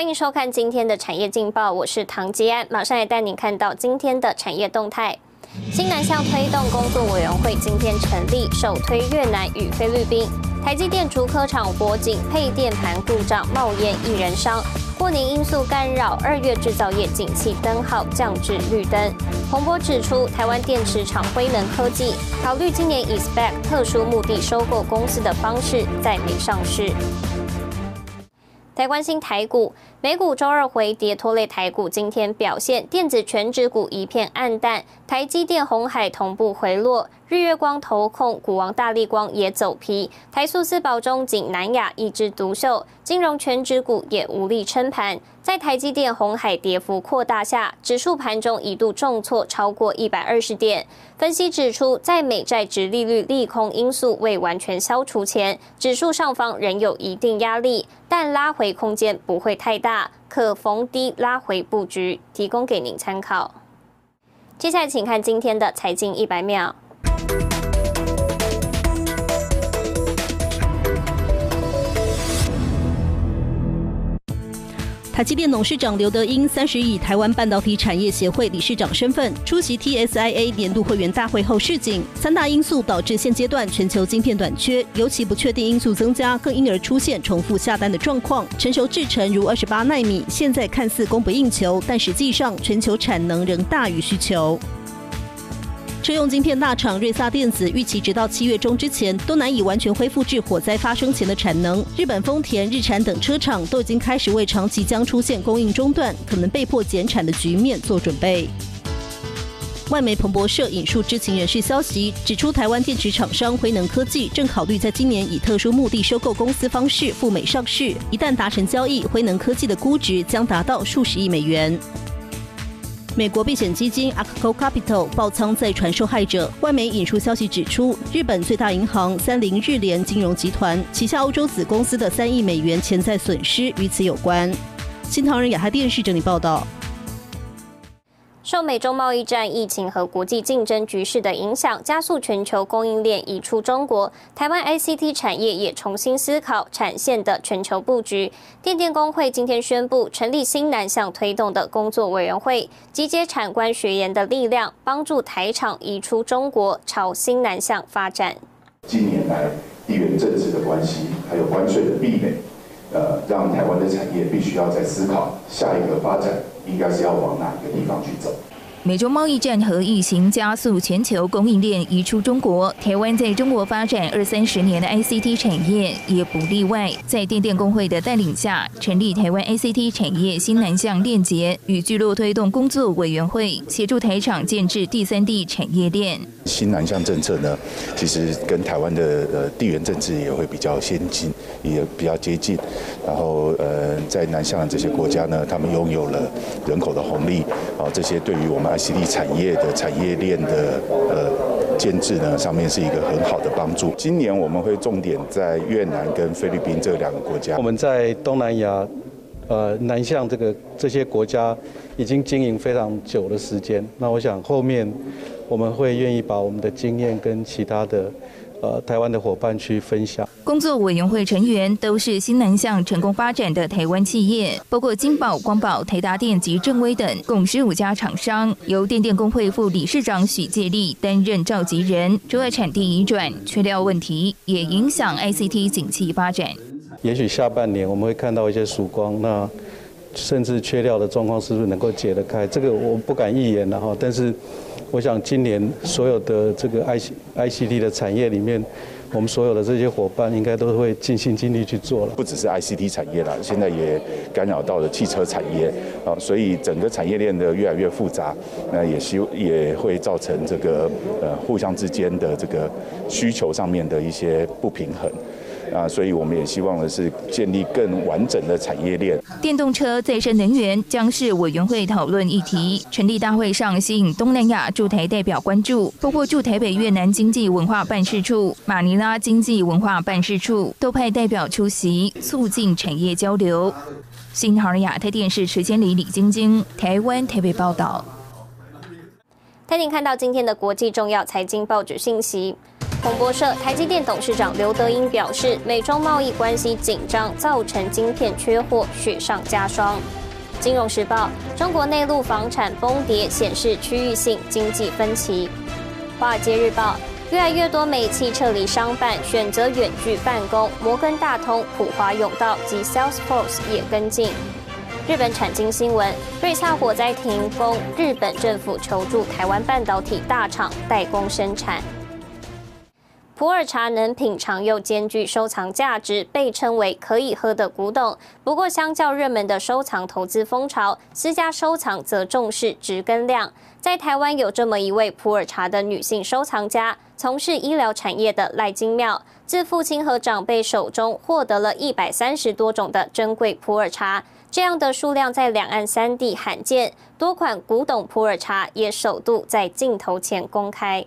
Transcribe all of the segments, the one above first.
欢迎收看今天的产业劲报，我是唐吉安，马上来带您看到今天的产业动态。新南向推动工作委员会今天成立，首推越南与菲律宾。台积电竹科厂火警配电盘故障冒烟一人伤。过年因素干扰，二月制造业景气灯号降至绿灯。洪波指出，台湾电池厂辉能科技考虑今年以 SPAC 特殊目的收购公司的方式在美上市。台关心台股，美股周二回跌拖累台股今天表现，电子全指股一片暗淡，台积电、红海同步回落。日月光投控、股王大力光也走皮，台塑四宝中仅南亚一枝独秀，金融全指股也无力撑盘。在台积电、红海跌幅扩大下，指数盘中一度重挫超过一百二十点。分析指出，在美债值利率利空因素未完全消除前，指数上方仍有一定压力，但拉回空间不会太大，可逢低拉回布局，提供给您参考。接下来，请看今天的财经一百秒。台积电董事长刘德英三十以台湾半导体产业协会理事长身份出席 TSIA 年度会员大会后示警，三大因素导致现阶段全球晶片短缺，尤其不确定因素增加，更因而出现重复下单的状况。成熟制程如二十八纳米，现在看似供不应求，但实际上全球产能仍大于需求。车用晶片大厂瑞萨电子预期，直到七月中之前都难以完全恢复至火灾发生前的产能。日本丰田、日产等车厂都已经开始为长期将出现供应中断、可能被迫减产的局面做准备。外媒彭博社引述知情人士消息，指出台湾电池厂商辉能科技正考虑在今年以特殊目的收购公司方式赴美上市。一旦达成交易，辉能科技的估值将达到数十亿美元。美国避险基金 a c c o Capital 爆仓再传受害者。外媒引述消息指出，日本最大银行三菱日联金融集团旗下欧洲子公司的三亿美元潜在损失与此有关。新唐人亚太电视整理报道。受美中贸易战、疫情和国际竞争局势的影响，加速全球供应链移出中国。台湾 ICT 产业也重新思考产线的全球布局。电电工会今天宣布成立新南向推动的工作委员会，集结产官学研的力量，帮助台厂移出中国，朝新南向发展。近年来地缘政治的关系，还有关税的壁垒，呃，让台湾的产业必须要在思考下一个发展。应该是要往哪一个地方去走？美中贸易战和疫情加速全球供应链移出中国，台湾在中国发展二三十年的 ICT 产业也不例外。在电电工会的带领下，成立台湾 ICT 产业新南向链接与聚落推动工作委员会，协助台厂建制第三地产业链。新南向政策呢，其实跟台湾的呃地缘政治也会比较先进，也比较接近。然后呃，在南向这些国家呢，他们拥有了人口的红利，啊，这些对于我们。ICT 产业的产业链的呃建制呢，上面是一个很好的帮助。今年我们会重点在越南跟菲律宾这两个国家。我们在东南亚，呃，南向这个这些国家已经经营非常久的时间。那我想后面我们会愿意把我们的经验跟其他的。呃，台湾的伙伴去分享。工作委员会成员都是新南向成功发展的台湾企业，包括金宝、光宝、台达电及正威等，共十五家厂商。由电电工会副理事长许介立担任召集人。主要产地移转、缺料问题也影响 ICT 景气发展。也许下半年我们会看到一些曙光，那甚至缺料的状况是不是能够解得开？这个我不敢预言了哈，但是。我想今年所有的这个 I C I C T 的产业里面，我们所有的这些伙伴应该都会尽心尽力去做了。不只是 I C T 产业了，现在也干扰到了汽车产业啊，所以整个产业链的越来越复杂，那也希也会造成这个呃互相之间的这个需求上面的一些不平衡。啊，所以我们也希望的是建立更完整的产业链。电动车再生能源将是委员会讨论议题。成立大会上吸引东南亚驻台代表关注，包括驻台北越南经济文化办事处、马尼拉经济文化办事处都派代表出席，促进产业交流。新唐人亚太电视时间里、李晶晶，台湾台北报道。带您看到今天的国际重要财经报纸信息。彭博社，台积电董事长刘德英表示，美中贸易关系紧张造成晶片缺货，雪上加霜。金融时报，中国内陆房产崩跌，显示区域性经济分歧。华尔街日报，越来越多美企撤离商办，选择远距办公。摩根大通、普华永道及 Salesforce 也跟进。日本产经新闻，瑞萨火灾停工，日本政府求助台湾半导体大厂代工生产。普洱茶能品尝又兼具收藏价值，被称为可以喝的古董。不过，相较热门的收藏投资风潮，私家收藏则重视值跟量。在台湾有这么一位普洱茶的女性收藏家，从事医疗产业的赖金妙，自父亲和长辈手中获得了一百三十多种的珍贵普洱茶，这样的数量在两岸三地罕见。多款古董普洱茶也首度在镜头前公开。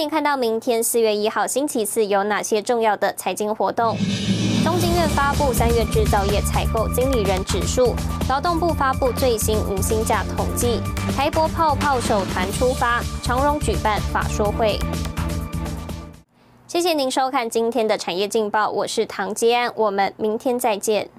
您看到明天四月一号星期四有哪些重要的财经活动：东京院发布三月制造业采购经理人指数，劳动部发布最新无薪假统计，台博泡泡手团出发，长荣举办法说会。谢谢您收看今天的产业劲报，我是唐吉安，我们明天再见。